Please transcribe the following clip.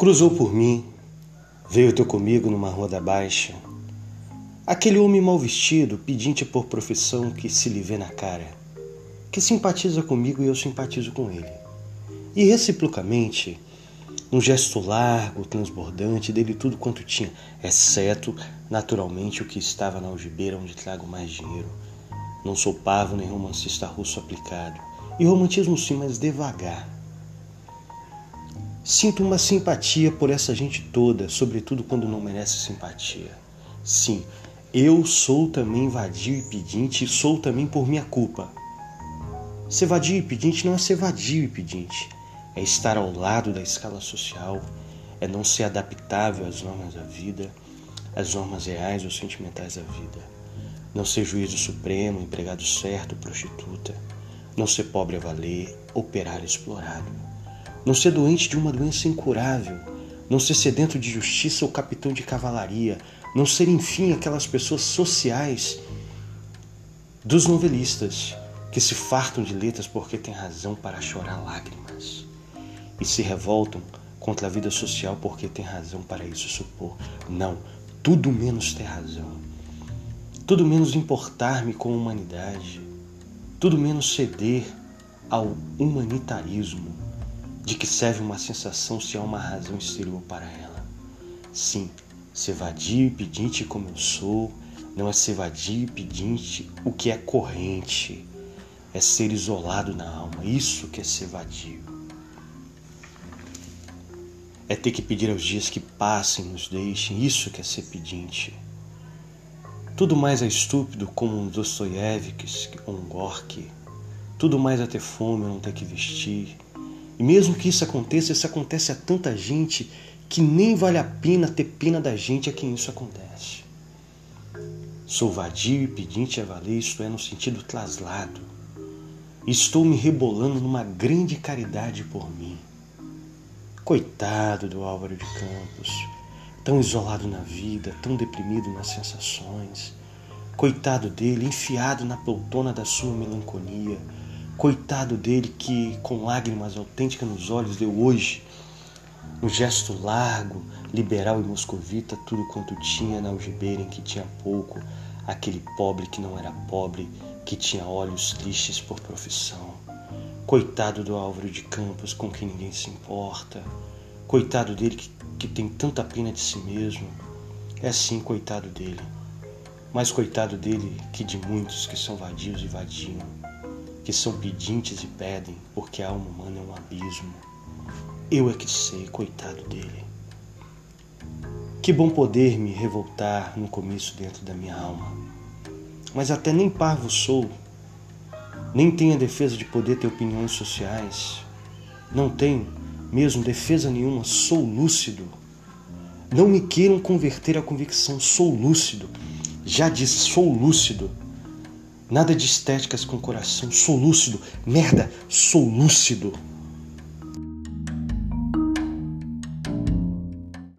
Cruzou por mim, veio ter comigo numa rua da baixa. Aquele homem mal vestido, pedinte por profissão que se lhe vê na cara, que simpatiza comigo e eu simpatizo com ele. E reciprocamente, um gesto largo, transbordante dele tudo quanto tinha, exceto, naturalmente, o que estava na algibeira onde trago mais dinheiro. Não sou pavo nem romancista russo aplicado. E romantismo sim, mas devagar Sinto uma simpatia por essa gente toda, sobretudo quando não merece simpatia. Sim, eu sou também vadio e pedinte e sou também por minha culpa. Ser vadio e pedinte não é ser vadio e pedinte, é estar ao lado da escala social, é não ser adaptável às normas da vida, às normas reais ou sentimentais da vida. Não ser juízo supremo, empregado certo, prostituta. Não ser pobre a valer, operário explorado não ser doente de uma doença incurável, não ser sedento de justiça ou capitão de cavalaria, não ser, enfim, aquelas pessoas sociais dos novelistas que se fartam de letras porque têm razão para chorar lágrimas e se revoltam contra a vida social porque têm razão para isso supor. Não, tudo menos ter razão. Tudo menos importar-me com a humanidade. Tudo menos ceder ao humanitarismo de que serve uma sensação se há uma razão exterior para ela. Sim, ser vadio e pedinte como eu sou, não é ser vadio e pedinte o que é corrente, é ser isolado na alma, isso que é ser vadio. É ter que pedir aos dias que passem, nos deixem, isso que é ser pedinte. Tudo mais é estúpido como um Dostoiévski ou um Gorky. Tudo mais é ter fome não ter que vestir. E mesmo que isso aconteça, isso acontece a tanta gente que nem vale a pena ter pena da gente a quem isso acontece. Sou vadio e pedinte a valer, isto é, no sentido traslado. Estou me rebolando numa grande caridade por mim. Coitado do Álvaro de Campos, tão isolado na vida, tão deprimido nas sensações. Coitado dele, enfiado na poltrona da sua melancolia Coitado dele que, com lágrimas autênticas nos olhos, deu hoje, no gesto largo, liberal e moscovita, tudo quanto tinha na algibeira em que tinha pouco, aquele pobre que não era pobre, que tinha olhos tristes por profissão. Coitado do Álvaro de Campos, com quem ninguém se importa. Coitado dele que, que tem tanta pena de si mesmo. É assim, coitado dele. Mas coitado dele que de muitos que são vadios e vadiam que são pedintes e pedem, porque a alma humana é um abismo. Eu é que sei, coitado dele. Que bom poder me revoltar no começo dentro da minha alma. Mas até nem parvo sou, nem tenho a defesa de poder ter opiniões sociais. Não tenho mesmo defesa nenhuma, sou lúcido. Não me queiram converter à convicção, sou lúcido. Já disse, sou lúcido. Nada de estéticas com coração. Sou lúcido. Merda, sou lúcido.